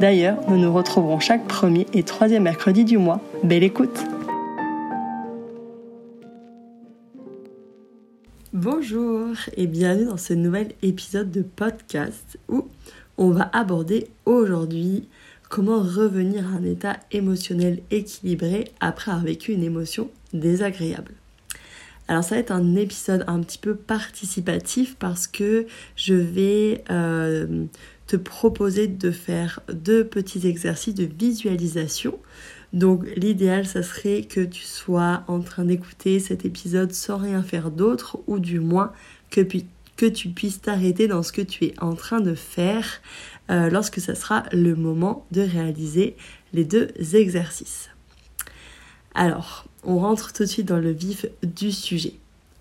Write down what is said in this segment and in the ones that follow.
D'ailleurs, nous nous retrouverons chaque premier et troisième mercredi du mois. Belle écoute Bonjour et bienvenue dans ce nouvel épisode de podcast où on va aborder aujourd'hui comment revenir à un état émotionnel équilibré après avoir vécu une émotion désagréable. Alors ça va être un épisode un petit peu participatif parce que je vais euh, te proposer de faire deux petits exercices de visualisation. Donc l'idéal, ça serait que tu sois en train d'écouter cet épisode sans rien faire d'autre, ou du moins que, que tu puisses t'arrêter dans ce que tu es en train de faire euh, lorsque ça sera le moment de réaliser les deux exercices. Alors, on rentre tout de suite dans le vif du sujet.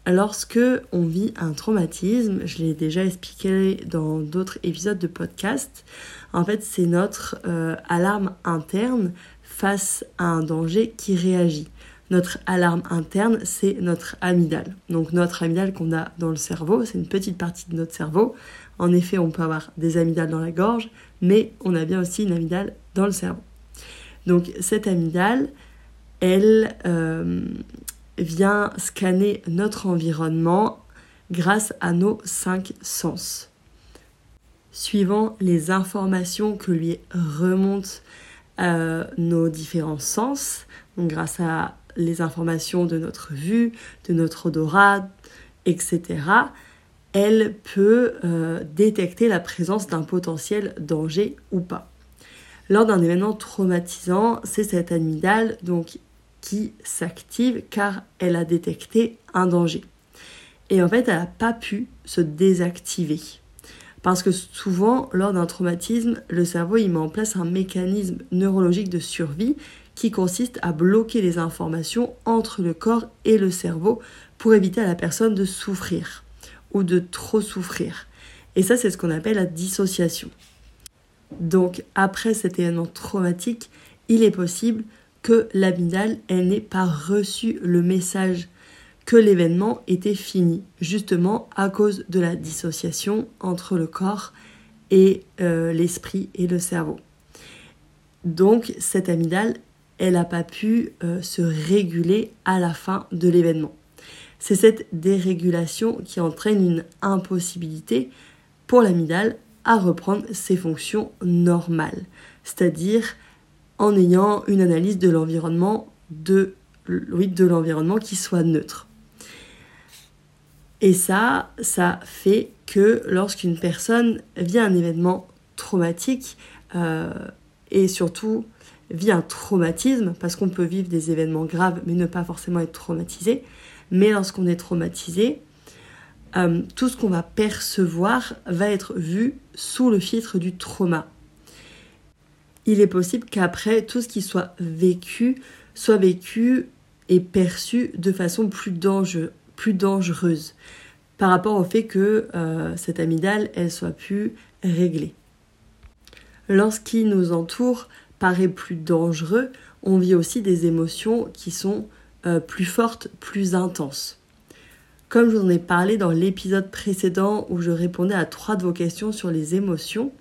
Lorsque on vit un traumatisme, je l'ai déjà expliqué dans d'autres épisodes de podcast, en fait c'est notre euh, alarme interne face à un danger qui réagit. Notre alarme interne, c'est notre amygdale. Donc notre amygdale qu'on a dans le cerveau, c'est une petite partie de notre cerveau. En effet, on peut avoir des amygdales dans la gorge, mais on a bien aussi une amygdale dans le cerveau. Donc cette amygdale, elle, euh, vient scanner notre environnement grâce à nos cinq sens. Suivant les informations que lui remontent euh, nos différents sens, grâce à les informations de notre vue, de notre odorat, etc., elle peut euh, détecter la présence d'un potentiel danger ou pas. Lors d'un événement traumatisant, c'est cette amygdale donc qui s'active car elle a détecté un danger. Et en fait, elle n'a pas pu se désactiver. Parce que souvent, lors d'un traumatisme, le cerveau il met en place un mécanisme neurologique de survie qui consiste à bloquer les informations entre le corps et le cerveau pour éviter à la personne de souffrir ou de trop souffrir. Et ça, c'est ce qu'on appelle la dissociation. Donc, après cet événement traumatique, il est possible que l'amygdale, elle n'ait pas reçu le message que l'événement était fini, justement à cause de la dissociation entre le corps et euh, l'esprit et le cerveau. Donc cette amygdale, elle n'a pas pu euh, se réguler à la fin de l'événement. C'est cette dérégulation qui entraîne une impossibilité pour l'amygdale à reprendre ses fonctions normales, c'est-à-dire en ayant une analyse de l'environnement de, l'environnement qui soit neutre. Et ça, ça fait que lorsqu'une personne vit un événement traumatique euh, et surtout vit un traumatisme, parce qu'on peut vivre des événements graves mais ne pas forcément être traumatisé, mais lorsqu'on est traumatisé, euh, tout ce qu'on va percevoir va être vu sous le filtre du trauma il est possible qu'après, tout ce qui soit vécu soit vécu et perçu de façon plus, dangereuse par rapport au fait que euh, cette amygdale, elle soit plus réglée. Lorsqu'il nous entoure paraît plus dangereux, on vit aussi des émotions qui sont euh, plus fortes, plus intenses. Comme je vous en ai parlé dans l'épisode précédent où je répondais à trois de vos questions sur les émotions,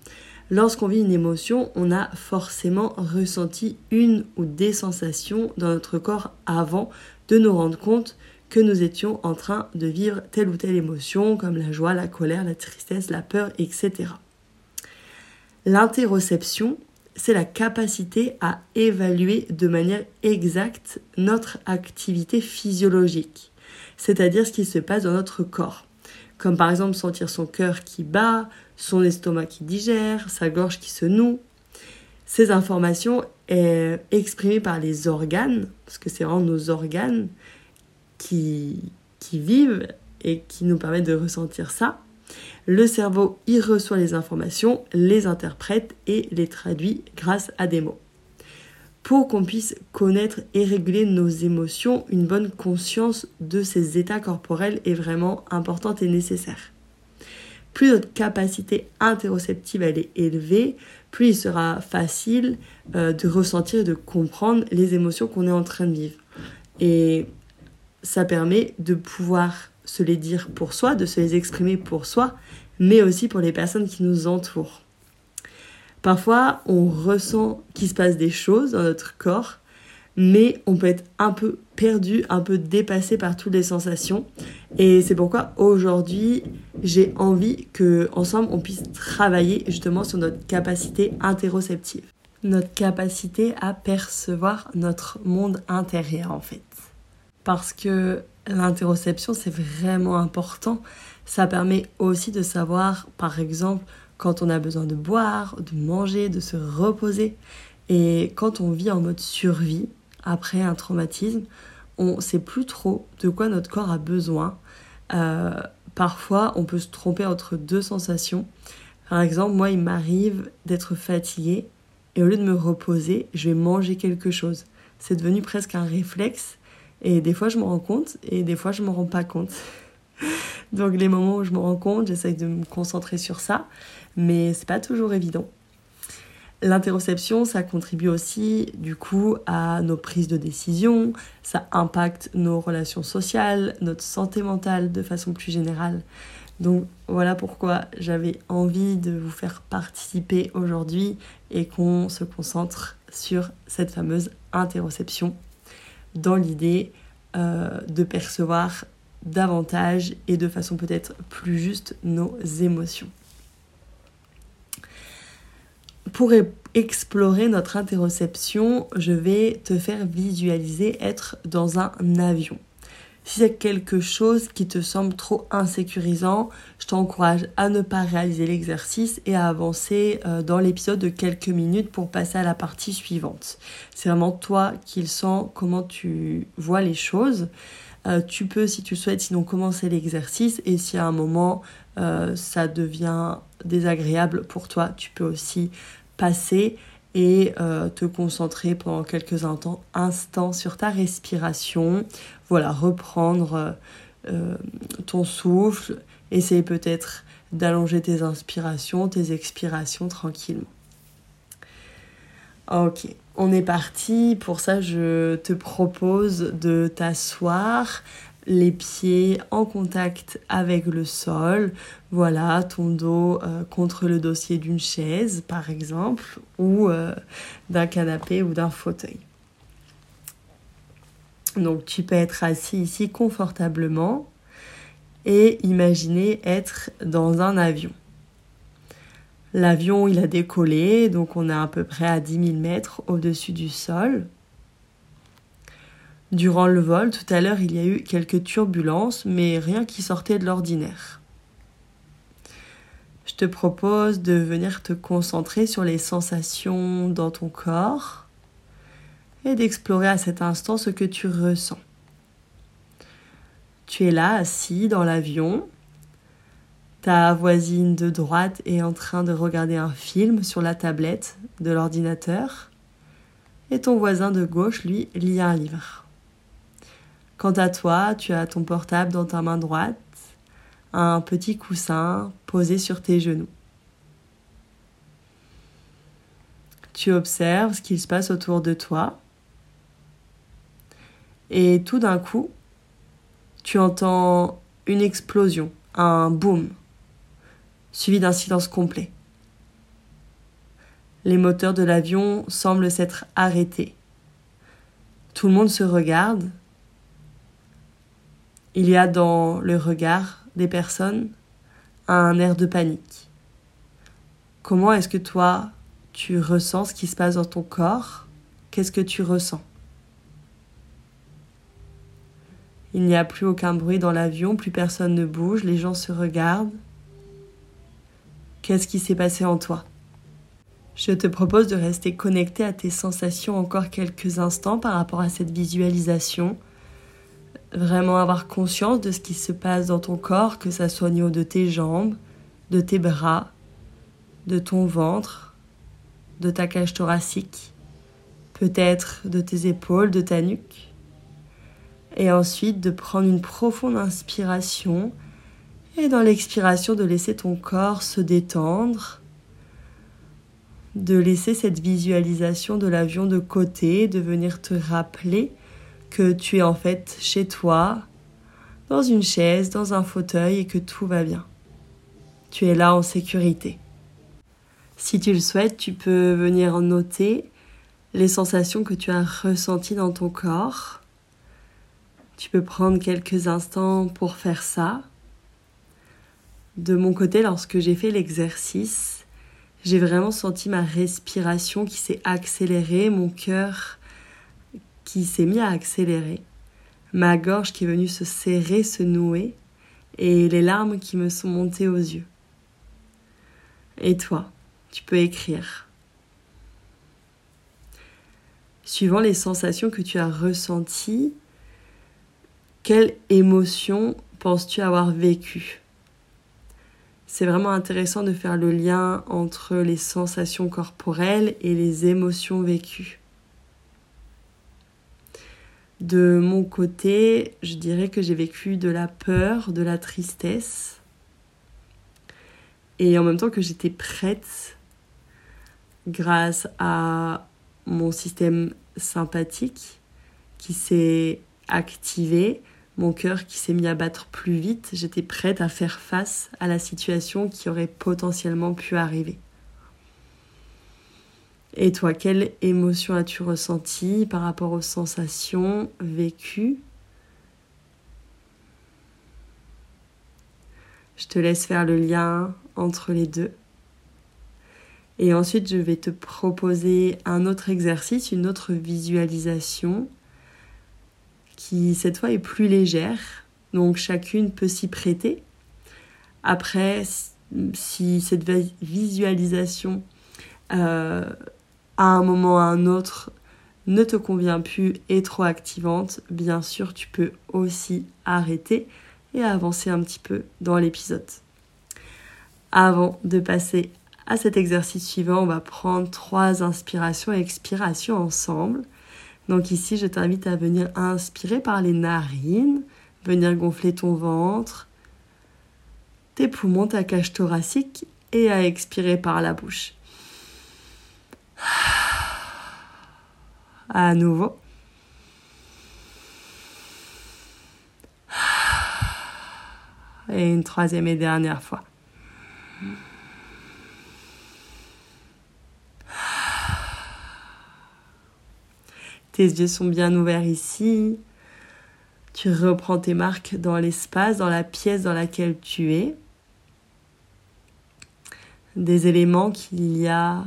Lorsqu'on vit une émotion, on a forcément ressenti une ou des sensations dans notre corps avant de nous rendre compte que nous étions en train de vivre telle ou telle émotion, comme la joie, la colère, la tristesse, la peur, etc. L'interoception, c'est la capacité à évaluer de manière exacte notre activité physiologique, c'est-à-dire ce qui se passe dans notre corps. comme par exemple sentir son cœur qui bat, son estomac qui digère, sa gorge qui se noue. Ces informations est exprimées par les organes, parce que c'est vraiment nos organes qui, qui vivent et qui nous permettent de ressentir ça. Le cerveau y reçoit les informations, les interprète et les traduit grâce à des mots. Pour qu'on puisse connaître et réguler nos émotions, une bonne conscience de ces états corporels est vraiment importante et nécessaire. Plus notre capacité interoceptive elle est élevée, plus il sera facile euh, de ressentir et de comprendre les émotions qu'on est en train de vivre. Et ça permet de pouvoir se les dire pour soi, de se les exprimer pour soi, mais aussi pour les personnes qui nous entourent. Parfois, on ressent qu'il se passe des choses dans notre corps, mais on peut être un peu perdu, un peu dépassé par toutes les sensations. Et c'est pourquoi aujourd'hui, j'ai envie que ensemble on puisse travailler justement sur notre capacité interoceptive, notre capacité à percevoir notre monde intérieur en fait. Parce que l'interoception, c'est vraiment important. Ça permet aussi de savoir, par exemple, quand on a besoin de boire, de manger, de se reposer. Et quand on vit en mode survie, après un traumatisme, on sait plus trop de quoi notre corps a besoin. Euh, parfois, on peut se tromper entre deux sensations. Par exemple, moi, il m'arrive d'être fatiguée et au lieu de me reposer, je vais manger quelque chose. C'est devenu presque un réflexe et des fois, je m'en rends compte et des fois, je ne m'en rends pas compte. Donc, les moments où je me rends compte, j'essaye de me concentrer sur ça, mais c'est pas toujours évident. L'interoception, ça contribue aussi du coup à nos prises de décision, ça impacte nos relations sociales, notre santé mentale de façon plus générale. Donc voilà pourquoi j'avais envie de vous faire participer aujourd'hui et qu'on se concentre sur cette fameuse interoception dans l'idée euh, de percevoir davantage et de façon peut-être plus juste nos émotions. Pour explorer notre interoception, je vais te faire visualiser être dans un avion. Si c'est quelque chose qui te semble trop insécurisant, je t'encourage à ne pas réaliser l'exercice et à avancer euh, dans l'épisode de quelques minutes pour passer à la partie suivante. C'est vraiment toi qui le sens, comment tu vois les choses. Euh, tu peux, si tu souhaites, sinon commencer l'exercice et si à un moment euh, ça devient désagréable pour toi, tu peux aussi passer et euh, te concentrer pendant quelques instants sur ta respiration. Voilà, reprendre ton souffle, essayer peut-être d'allonger tes inspirations, tes expirations tranquillement. Ok, on est parti. Pour ça, je te propose de t'asseoir, les pieds en contact avec le sol. Voilà, ton dos euh, contre le dossier d'une chaise, par exemple, ou euh, d'un canapé ou d'un fauteuil. Donc, tu peux être assis ici confortablement et imaginer être dans un avion. L'avion, il a décollé, donc on est à peu près à 10 000 mètres au-dessus du sol. Durant le vol, tout à l'heure, il y a eu quelques turbulences, mais rien qui sortait de l'ordinaire. Je te propose de venir te concentrer sur les sensations dans ton corps et d'explorer à cet instant ce que tu ressens. Tu es là, assis dans l'avion, ta voisine de droite est en train de regarder un film sur la tablette de l'ordinateur. Et ton voisin de gauche, lui, lit un livre. Quant à toi, tu as ton portable dans ta main droite, un petit coussin posé sur tes genoux. Tu observes ce qui se passe autour de toi. Et tout d'un coup, tu entends une explosion, un boom suivi d'un silence complet. Les moteurs de l'avion semblent s'être arrêtés. Tout le monde se regarde. Il y a dans le regard des personnes un air de panique. Comment est-ce que toi, tu ressens ce qui se passe dans ton corps? Qu'est-ce que tu ressens? Il n'y a plus aucun bruit dans l'avion, plus personne ne bouge, les gens se regardent. Qu'est-ce qui s'est passé en toi? Je te propose de rester connecté à tes sensations encore quelques instants par rapport à cette visualisation. Vraiment avoir conscience de ce qui se passe dans ton corps, que ça soit au niveau de tes jambes, de tes bras, de ton ventre, de ta cage thoracique, peut-être de tes épaules, de ta nuque. Et ensuite de prendre une profonde inspiration et dans l'expiration de laisser ton corps se détendre, de laisser cette visualisation de l'avion de côté, de venir te rappeler que tu es en fait chez toi, dans une chaise, dans un fauteuil et que tout va bien. Tu es là en sécurité. Si tu le souhaites, tu peux venir noter les sensations que tu as ressenties dans ton corps. Tu peux prendre quelques instants pour faire ça. De mon côté, lorsque j'ai fait l'exercice, j'ai vraiment senti ma respiration qui s'est accélérée, mon cœur qui s'est mis à accélérer, ma gorge qui est venue se serrer, se nouer, et les larmes qui me sont montées aux yeux. Et toi, tu peux écrire. Suivant les sensations que tu as ressenties, quelle émotion penses-tu avoir vécue? C'est vraiment intéressant de faire le lien entre les sensations corporelles et les émotions vécues. De mon côté, je dirais que j'ai vécu de la peur, de la tristesse, et en même temps que j'étais prête grâce à mon système sympathique qui s'est activé, mon cœur qui s'est mis à battre plus vite, j'étais prête à faire face à la situation qui aurait potentiellement pu arriver. Et toi, quelle émotion as-tu ressenti par rapport aux sensations vécues? Je te laisse faire le lien entre les deux. Et ensuite, je vais te proposer un autre exercice, une autre visualisation qui cette fois est plus légère. Donc chacune peut s'y prêter. Après, si cette visualisation euh, à un moment à un autre ne te convient plus et trop activante, bien sûr, tu peux aussi arrêter et avancer un petit peu dans l'épisode. Avant de passer à cet exercice suivant, on va prendre trois inspirations et expirations ensemble. Donc ici, je t'invite à venir inspirer par les narines, venir gonfler ton ventre, tes poumons, ta cage thoracique et à expirer par la bouche. À nouveau. Et une troisième et dernière fois. Tes yeux sont bien ouverts ici. Tu reprends tes marques dans l'espace, dans la pièce dans laquelle tu es. Des éléments qu'il y a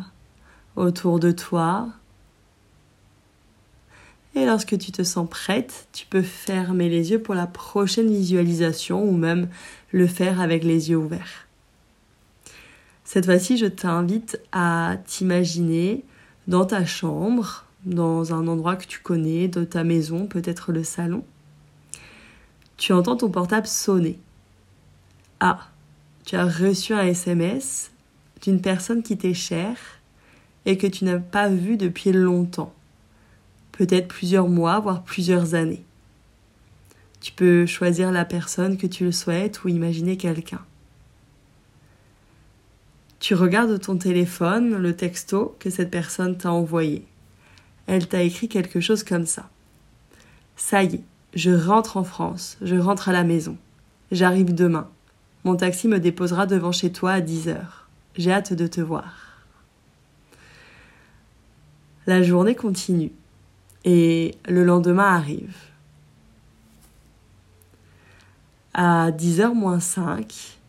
autour de toi. Et lorsque tu te sens prête, tu peux fermer les yeux pour la prochaine visualisation ou même le faire avec les yeux ouverts. Cette fois-ci, je t'invite à t'imaginer dans ta chambre, dans un endroit que tu connais, de ta maison, peut-être le salon. Tu entends ton portable sonner. Ah, tu as reçu un SMS d'une personne qui t'est chère et que tu n'as pas vu depuis longtemps, peut-être plusieurs mois, voire plusieurs années. Tu peux choisir la personne que tu le souhaites ou imaginer quelqu'un. Tu regardes ton téléphone, le texto que cette personne t'a envoyé. Elle t'a écrit quelque chose comme ça. Ça y est, je rentre en France, je rentre à la maison. J'arrive demain. Mon taxi me déposera devant chez toi à 10 heures. J'ai hâte de te voir. La journée continue et le lendemain arrive. À 10h moins 5,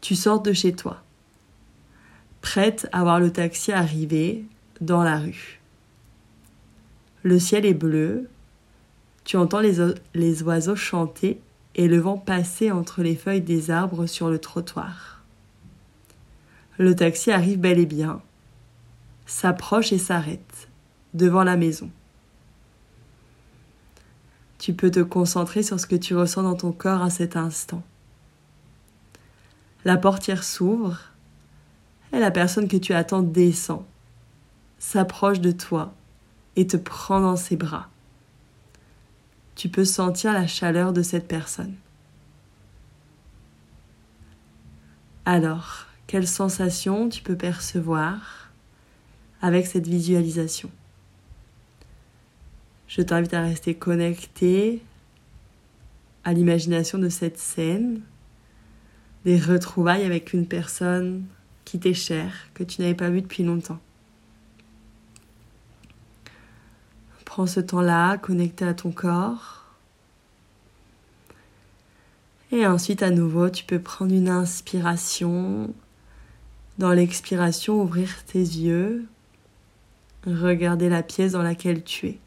tu sors de chez toi, prête à voir le taxi arriver dans la rue. Le ciel est bleu, Tu entends les, les oiseaux chanter et le vent passer entre les feuilles des arbres sur le trottoir. Le taxi arrive bel et bien, s'approche et s'arrête devant la maison. Tu peux te concentrer sur ce que tu ressens dans ton corps à cet instant. La portière s'ouvre et la personne que tu attends descend, s'approche de toi et te prend dans ses bras. Tu peux sentir la chaleur de cette personne. Alors, quelles sensations tu peux percevoir? Avec cette visualisation Je t'invite à rester connecté à l'imagination de cette scène, des retrouvailles avec une personne qui t'est chère, que tu n'avais pas vue depuis longtemps. Prends ce temps-là, connecté à ton corps. Et ensuite, à nouveau, tu peux prendre une inspiration. Dans l'expiration, ouvrir tes yeux, regarder la pièce dans laquelle tu es.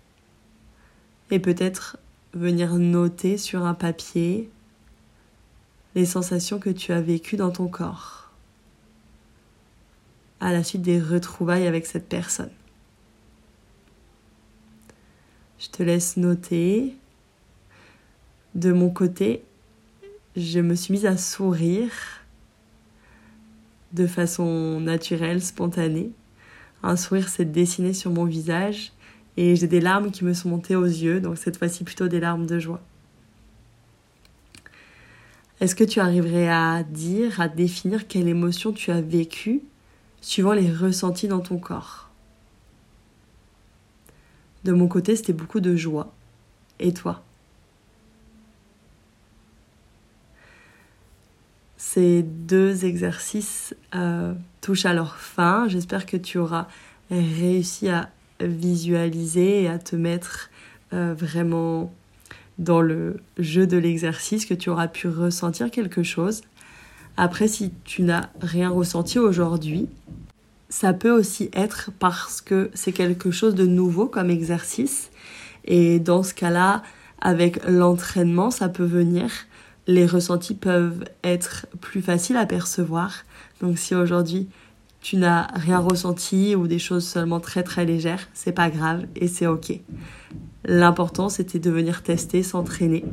Et peut-être venir noter sur un papier les sensations que tu as vécues dans ton corps à la suite des retrouvailles avec cette personne. Je te laisse noter. De mon côté, je me suis mise à sourire de façon naturelle, spontanée. Un sourire s'est dessiné sur mon visage et j'ai des larmes qui me sont montées aux yeux, donc cette fois-ci plutôt des larmes de joie. Est-ce que tu arriverais à dire, à définir quelle émotion tu as vécue suivant les ressentis dans ton corps? De mon côté, c'était beaucoup de joie. Et toi? Ces deux exercices euh, touchent à leur fin. J'espère que tu auras réussi à visualiser et à te mettre euh, vraiment dans le jeu de l'exercice, que tu auras pu ressentir quelque chose. Après, si tu n'as rien ressenti aujourd'hui, ça peut aussi être parce que c'est quelque chose de nouveau comme exercice. Et dans ce cas-là, avec l'entraînement, ça peut venir. Les ressentis peuvent être plus faciles à percevoir. Donc si aujourd'hui tu n'as rien ressenti ou des choses seulement très très légères, c'est pas grave et c'est ok. L'important c'était de venir tester, s'entraîner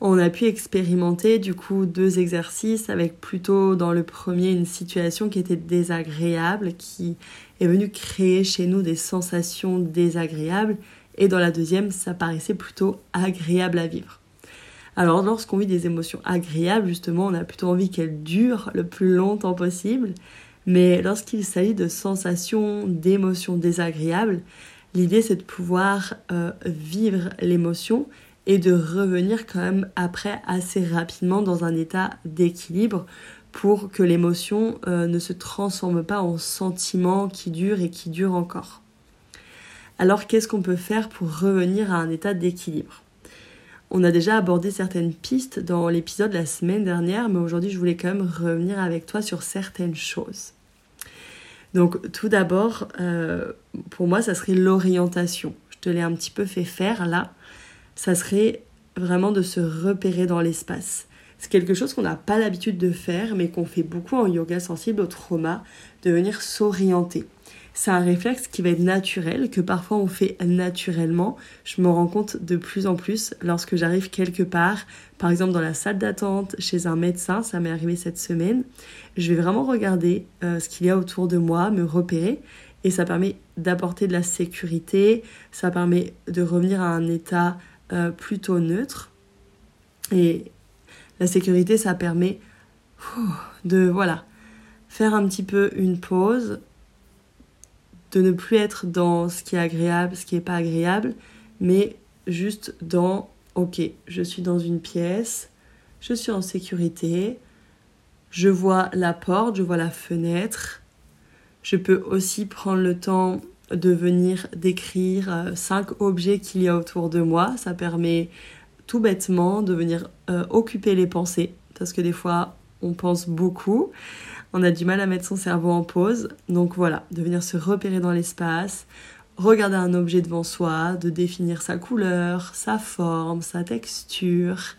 on a pu expérimenter du coup deux exercices avec plutôt dans le premier une situation qui était désagréable, qui est venue créer chez nous des sensations désagréables, et dans la deuxième ça paraissait plutôt agréable à vivre. Alors lorsqu'on vit des émotions agréables, justement, on a plutôt envie qu'elles durent le plus longtemps possible, mais lorsqu'il s'agit de sensations, d'émotions désagréables, l'idée c'est de pouvoir euh, vivre l'émotion et de revenir quand même après assez rapidement dans un état d'équilibre pour que l'émotion euh, ne se transforme pas en sentiment qui dure et qui dure encore. Alors qu'est-ce qu'on peut faire pour revenir à un état d'équilibre? On a déjà abordé certaines pistes dans l'épisode la semaine dernière, mais aujourd'hui je voulais quand même revenir avec toi sur certaines choses. Donc tout d'abord, euh, pour moi, ça serait l'orientation. Je te l'ai un petit peu fait faire là ça serait vraiment de se repérer dans l'espace. C'est quelque chose qu'on n'a pas l'habitude de faire, mais qu'on fait beaucoup en yoga sensible au trauma, de venir s'orienter. C'est un réflexe qui va être naturel, que parfois on fait naturellement. Je me rends compte de plus en plus lorsque j'arrive quelque part, par exemple dans la salle d'attente, chez un médecin, ça m'est arrivé cette semaine. Je vais vraiment regarder euh, ce qu'il y a autour de moi, me repérer, et ça permet d'apporter de la sécurité, ça permet de revenir à un état euh, plutôt neutre. Et la sécurité, ça permet de voilà, faire un petit peu une pause, de ne plus être dans ce qui est agréable, ce qui n'est pas agréable, mais juste dans ok, je suis dans une pièce, je suis en sécurité, je vois la porte, je vois la fenêtre, je peux aussi prendre le temps de venir décrire euh, cinq objets qu'il y a autour de moi. Ça permet tout bêtement de venir euh, occuper les pensées, parce que des fois on pense beaucoup, on a du mal à mettre son cerveau en pause. Donc voilà, de venir se repérer dans l'espace, regarder un objet devant soi, de définir sa couleur, sa forme, sa texture.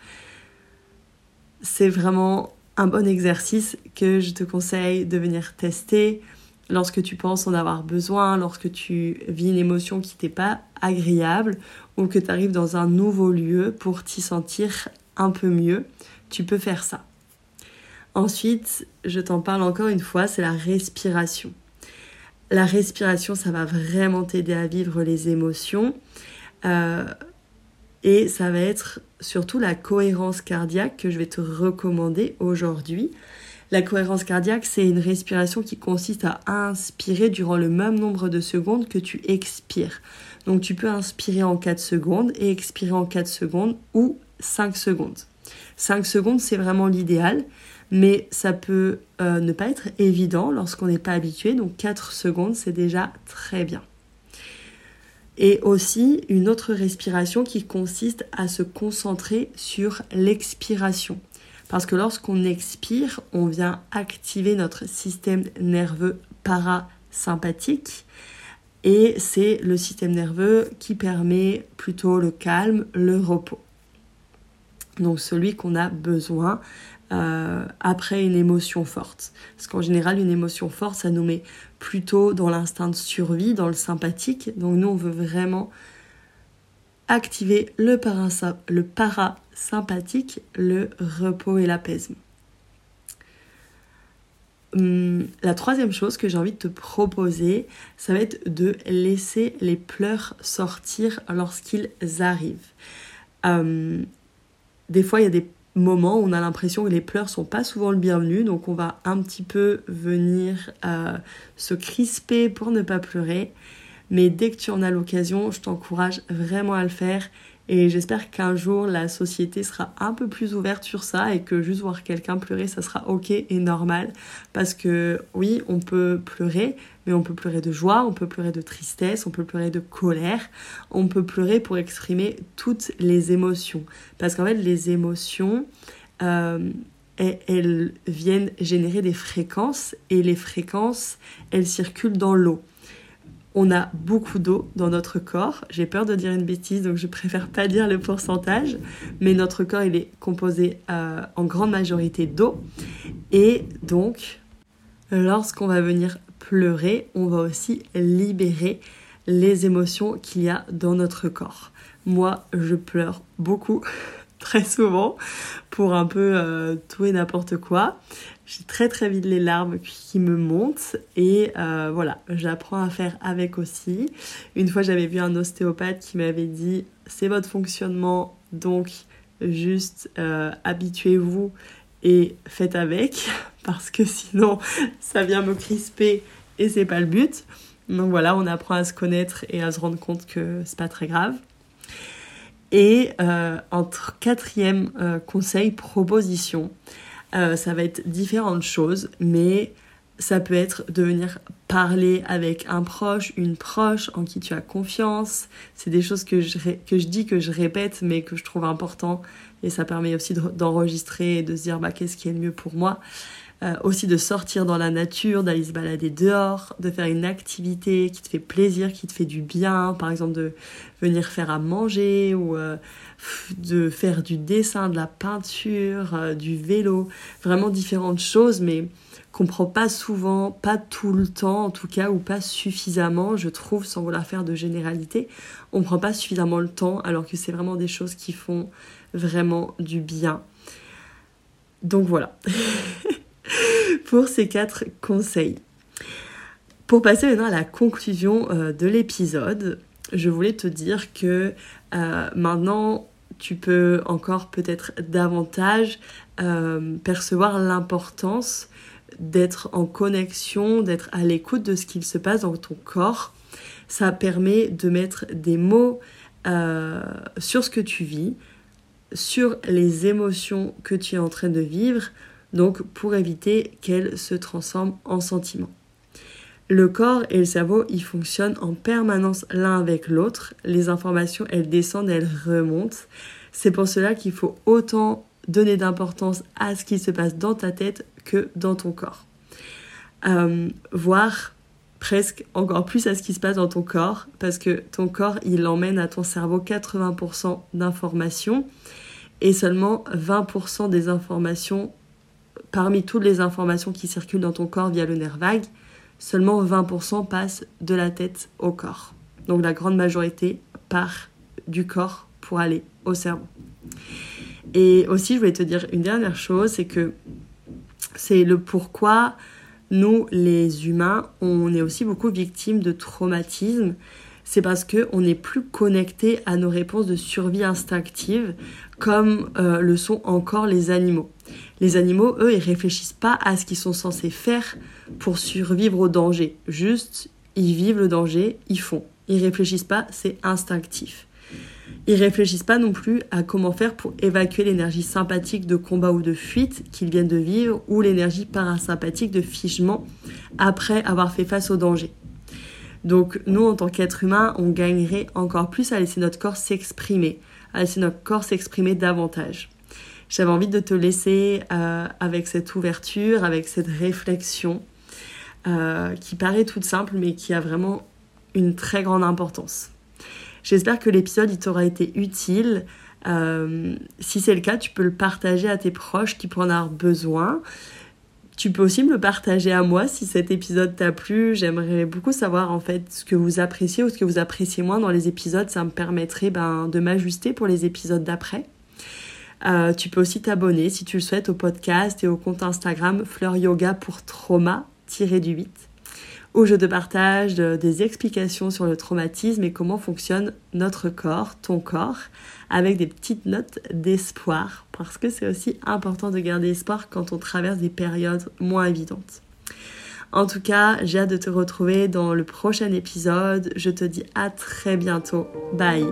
C'est vraiment un bon exercice que je te conseille de venir tester lorsque tu penses en avoir besoin, lorsque tu vis une émotion qui t'est pas agréable ou que tu arrives dans un nouveau lieu pour t'y sentir un peu mieux, tu peux faire ça. Ensuite, je t'en parle encore une fois, c'est la respiration. La respiration, ça va vraiment t'aider à vivre les émotions. Euh, et ça va être surtout la cohérence cardiaque que je vais te recommander aujourd'hui. La cohérence cardiaque, c'est une respiration qui consiste à inspirer durant le même nombre de secondes que tu expires. Donc tu peux inspirer en 4 secondes et expirer en 4 secondes ou 5 secondes. 5 secondes, c'est vraiment l'idéal, mais ça peut euh, ne pas être évident lorsqu'on n'est pas habitué. Donc 4 secondes, c'est déjà très bien. Et aussi une autre respiration qui consiste à se concentrer sur l'expiration. Parce que lorsqu'on expire, on vient activer notre système nerveux parasympathique. Et c'est le système nerveux qui permet plutôt le calme, le repos. Donc celui qu'on a besoin euh, après une émotion forte. Parce qu'en général, une émotion forte, ça nous met plutôt dans l'instinct de survie, dans le sympathique. Donc nous, on veut vraiment activer le, parasympathique, le repos et l'apaisement. Hum, la troisième chose que j'ai envie de te proposer, ça va être de laisser les pleurs sortir lorsqu'ils arrivent. Hum, des fois, il y a des moments où on a l'impression que les pleurs sont pas souvent le bienvenu, donc on va un petit peu venir euh, se crisper pour ne pas pleurer. Mais dès que tu en as l'occasion, je t'encourage vraiment à le faire. Et j'espère qu'un jour, la société sera un peu plus ouverte sur ça et que juste voir quelqu'un pleurer, ça sera ok et normal. Parce que oui, on peut pleurer, mais on peut pleurer de joie, on peut pleurer de tristesse, on peut pleurer de colère, on peut pleurer pour exprimer toutes les émotions. Parce qu'en fait, les émotions, euh, elles viennent générer des fréquences et les fréquences, elles circulent dans l'eau on a beaucoup d'eau dans notre corps. J'ai peur de dire une bêtise, donc je préfère pas dire le pourcentage. Mais notre corps, il est composé euh, en grande majorité d'eau. Et donc, lorsqu'on va venir pleurer, on va aussi libérer les émotions qu'il y a dans notre corps. Moi, je pleure beaucoup, très souvent, pour un peu euh, tout et n'importe quoi. J'ai très très vite les larmes qui me montent et euh, voilà, j'apprends à faire avec aussi. Une fois j'avais vu un ostéopathe qui m'avait dit c'est votre fonctionnement donc juste euh, habituez-vous et faites avec parce que sinon ça vient me crisper et c'est pas le but. Donc voilà, on apprend à se connaître et à se rendre compte que c'est pas très grave. Et euh, entre quatrième conseil, proposition, euh, ça va être différentes choses, mais ça peut être de venir parler avec un proche, une proche en qui tu as confiance. C'est des choses que je, que je dis, que je répète, mais que je trouve important. Et ça permet aussi d'enregistrer et de se dire bah, qu'est-ce qui est le mieux pour moi? Euh, aussi de sortir dans la nature, d'aller se balader dehors, de faire une activité qui te fait plaisir, qui te fait du bien, par exemple de venir faire à manger ou euh, de faire du dessin, de la peinture, euh, du vélo, vraiment différentes choses, mais qu'on prend pas souvent, pas tout le temps en tout cas, ou pas suffisamment, je trouve, sans vouloir faire de généralité, on prend pas suffisamment le temps, alors que c'est vraiment des choses qui font vraiment du bien. Donc voilà. pour ces quatre conseils. Pour passer maintenant à la conclusion euh, de l'épisode, je voulais te dire que euh, maintenant tu peux encore peut-être davantage euh, percevoir l'importance d'être en connexion, d'être à l'écoute de ce qu'il se passe dans ton corps. Ça permet de mettre des mots sur ce que tu vis, sur les émotions que tu es en train de vivre, donc pour éviter qu'elle se transforme en sentiment. Le corps et le cerveau, ils fonctionnent en permanence l'un avec l'autre. Les informations, elles descendent, elles remontent. C'est pour cela qu'il faut autant donner d'importance à ce qui se passe dans ta tête que dans ton corps. Euh, voir presque encore plus à ce qui se passe dans ton corps parce que ton corps il emmène à ton cerveau 80% d'informations et seulement 20% des informations parmi toutes les informations qui circulent dans ton corps via le nerf vague, seulement 20% passent de la tête au corps. Donc la grande majorité part du corps pour aller au cerveau. Et aussi, je voulais te dire une dernière chose, c'est que c'est le pourquoi nous, les humains, on est aussi beaucoup victimes de traumatismes. C'est parce qu'on n'est plus connecté à nos réponses de survie instinctive comme euh, le sont encore les animaux. Les animaux, eux, ils réfléchissent pas à ce qu'ils sont censés faire pour survivre au danger. Juste, ils vivent le danger, ils font. Ils réfléchissent pas, c'est instinctif. Ils réfléchissent pas non plus à comment faire pour évacuer l'énergie sympathique de combat ou de fuite qu'ils viennent de vivre ou l'énergie parasympathique de figement après avoir fait face au danger. Donc nous, en tant qu'être humain, on gagnerait encore plus à laisser notre corps s'exprimer, à laisser notre corps s'exprimer davantage. J'avais envie de te laisser euh, avec cette ouverture, avec cette réflexion euh, qui paraît toute simple mais qui a vraiment une très grande importance. J'espère que l'épisode t'aura été utile. Euh, si c'est le cas, tu peux le partager à tes proches qui pourraient en avoir besoin. Tu peux aussi me le partager à moi si cet épisode t'a plu. J'aimerais beaucoup savoir en fait ce que vous appréciez ou ce que vous appréciez moins dans les épisodes. Ça me permettrait ben, de m'ajuster pour les épisodes d'après. Euh, tu peux aussi t'abonner si tu le souhaites au podcast et au compte Instagram Fleur Yoga pour trauma-du 8 où je te partage des explications sur le traumatisme et comment fonctionne notre corps, ton corps, avec des petites notes d'espoir, parce que c'est aussi important de garder espoir quand on traverse des périodes moins évidentes. En tout cas, j'ai hâte de te retrouver dans le prochain épisode. Je te dis à très bientôt. Bye